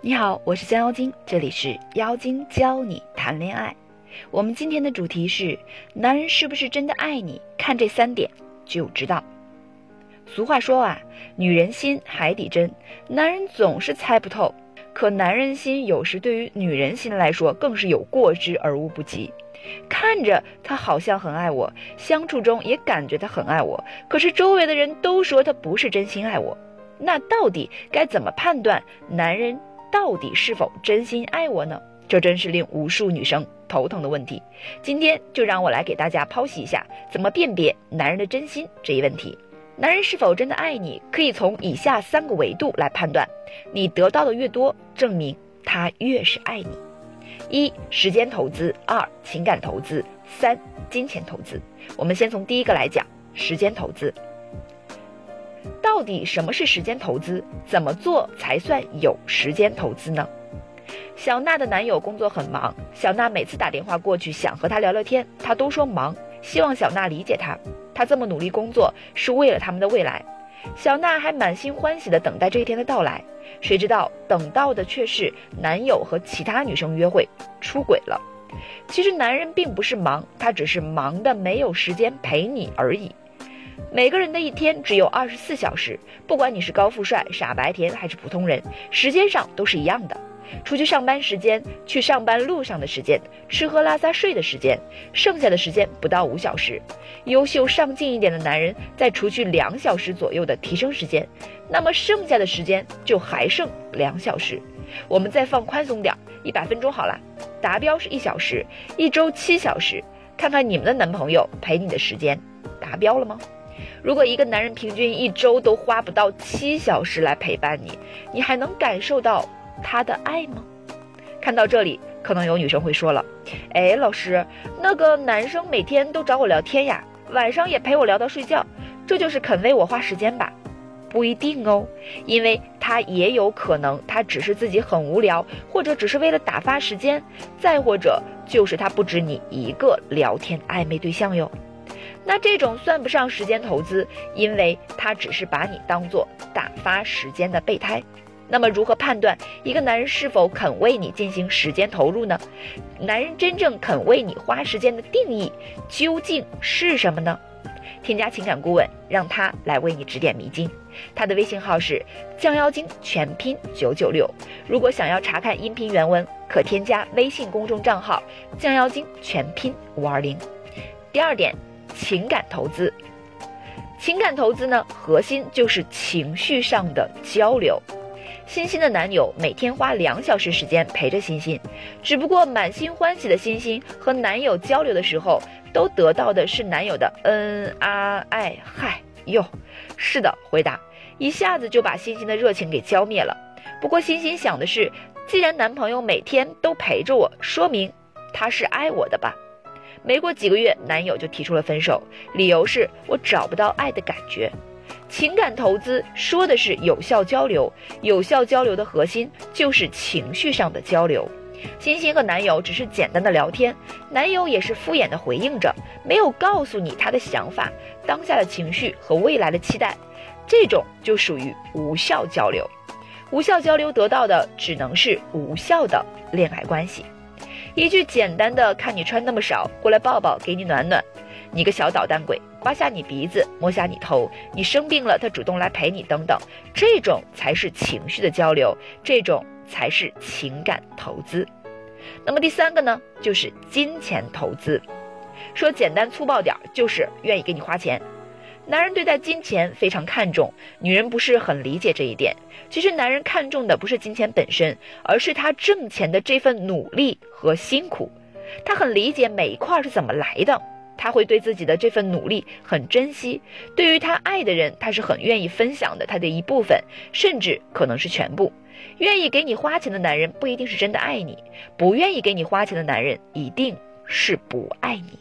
你好，我是江妖精，这里是妖精教你谈恋爱。我们今天的主题是：男人是不是真的爱你？看这三点就知道。俗话说啊，女人心海底针，男人总是猜不透。可男人心有时对于女人心来说，更是有过之而无不及。看着他好像很爱我，相处中也感觉他很爱我，可是周围的人都说他不是真心爱我。那到底该怎么判断男人到底是否真心爱我呢？这真是令无数女生头疼的问题。今天就让我来给大家剖析一下，怎么辨别男人的真心这一问题。男人是否真的爱你，可以从以下三个维度来判断。你得到的越多，证明他越是爱你。一、时间投资；二、情感投资；三、金钱投资。我们先从第一个来讲，时间投资。到底什么是时间投资？怎么做才算有时间投资呢？小娜的男友工作很忙，小娜每次打电话过去想和他聊聊天，他都说忙，希望小娜理解他。他这么努力工作是为了他们的未来，小娜还满心欢喜地等待这一天的到来。谁知道等到的却是男友和其他女生约会，出轨了。其实男人并不是忙，他只是忙的没有时间陪你而已。每个人的一天只有二十四小时，不管你是高富帅、傻白甜还是普通人，时间上都是一样的。除去上班时间，去上班路上的时间，吃喝拉撒睡的时间，剩下的时间不到五小时。优秀上进一点的男人，再除去两小时左右的提升时间，那么剩下的时间就还剩两小时。我们再放宽松点，一百分钟好了，达标是一小时，一周七小时。看看你们的男朋友陪你的时间达标了吗？如果一个男人平均一周都花不到七小时来陪伴你，你还能感受到？他的爱吗？看到这里，可能有女生会说了：“哎，老师，那个男生每天都找我聊天呀，晚上也陪我聊到睡觉，这就是肯为我花时间吧？不一定哦，因为他也有可能，他只是自己很无聊，或者只是为了打发时间，再或者就是他不止你一个聊天暧昧对象哟。那这种算不上时间投资，因为他只是把你当做打发时间的备胎。”那么，如何判断一个男人是否肯为你进行时间投入呢？男人真正肯为你花时间的定义究竟是什么呢？添加情感顾问，让他来为你指点迷津。他的微信号是降妖精全拼九九六。如果想要查看音频原文，可添加微信公众账号降妖精全拼五二零。第二点，情感投资。情感投资呢，核心就是情绪上的交流。欣欣的男友每天花两小时时间陪着欣欣，只不过满心欢喜的欣欣和男友交流的时候，都得到的是男友的嗯啊爱嗨哟，是的回答，一下子就把欣欣的热情给浇灭了。不过欣欣想的是，既然男朋友每天都陪着我，说明他是爱我的吧。没过几个月，男友就提出了分手，理由是我找不到爱的感觉。情感投资说的是有效交流，有效交流的核心就是情绪上的交流。欣欣和男友只是简单的聊天，男友也是敷衍的回应着，没有告诉你他的想法、当下的情绪和未来的期待，这种就属于无效交流。无效交流得到的只能是无效的恋爱关系。一句简单的“看你穿那么少，过来抱抱，给你暖暖”。你个小捣蛋鬼，刮下你鼻子，摸下你头，你生病了，他主动来陪你，等等，这种才是情绪的交流，这种才是情感投资。那么第三个呢，就是金钱投资。说简单粗暴点，就是愿意给你花钱。男人对待金钱非常看重，女人不是很理解这一点。其实男人看重的不是金钱本身，而是他挣钱的这份努力和辛苦。他很理解每一块是怎么来的。他会对自己的这份努力很珍惜，对于他爱的人，他是很愿意分享的，他的一部分，甚至可能是全部。愿意给你花钱的男人不一定是真的爱你，不愿意给你花钱的男人一定是不爱你。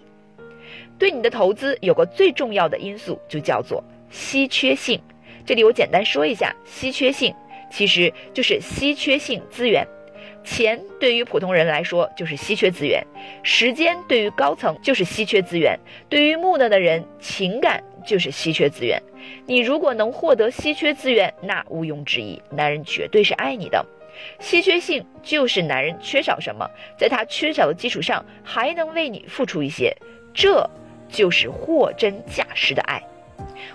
对你的投资有个最重要的因素，就叫做稀缺性。这里我简单说一下，稀缺性其实就是稀缺性资源。钱对于普通人来说就是稀缺资源，时间对于高层就是稀缺资源，对于木讷的人，情感就是稀缺资源。你如果能获得稀缺资源，那毋庸置疑，男人绝对是爱你的。稀缺性就是男人缺少什么，在他缺少的基础上还能为你付出一些，这就是货真价实的爱。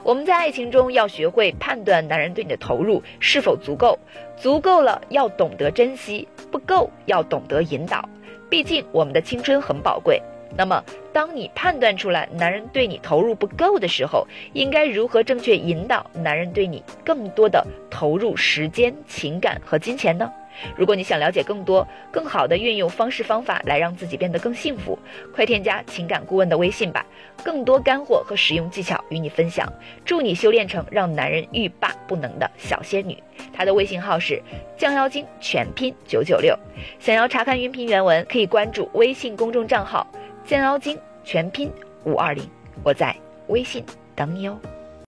我们在爱情中要学会判断男人对你的投入是否足够，足够了要懂得珍惜，不够要懂得引导。毕竟我们的青春很宝贵。那么，当你判断出来男人对你投入不够的时候，应该如何正确引导男人对你更多的投入时间、情感和金钱呢？如果你想了解更多、更好的运用方式方法来让自己变得更幸福，快添加情感顾问的微信吧，更多干货和实用技巧与你分享，祝你修炼成让男人欲罢不能的小仙女。他的微信号是降妖精全拼九九六，想要查看音频原文，可以关注微信公众账号。健妖精全拼五二零，我在微信等你哦。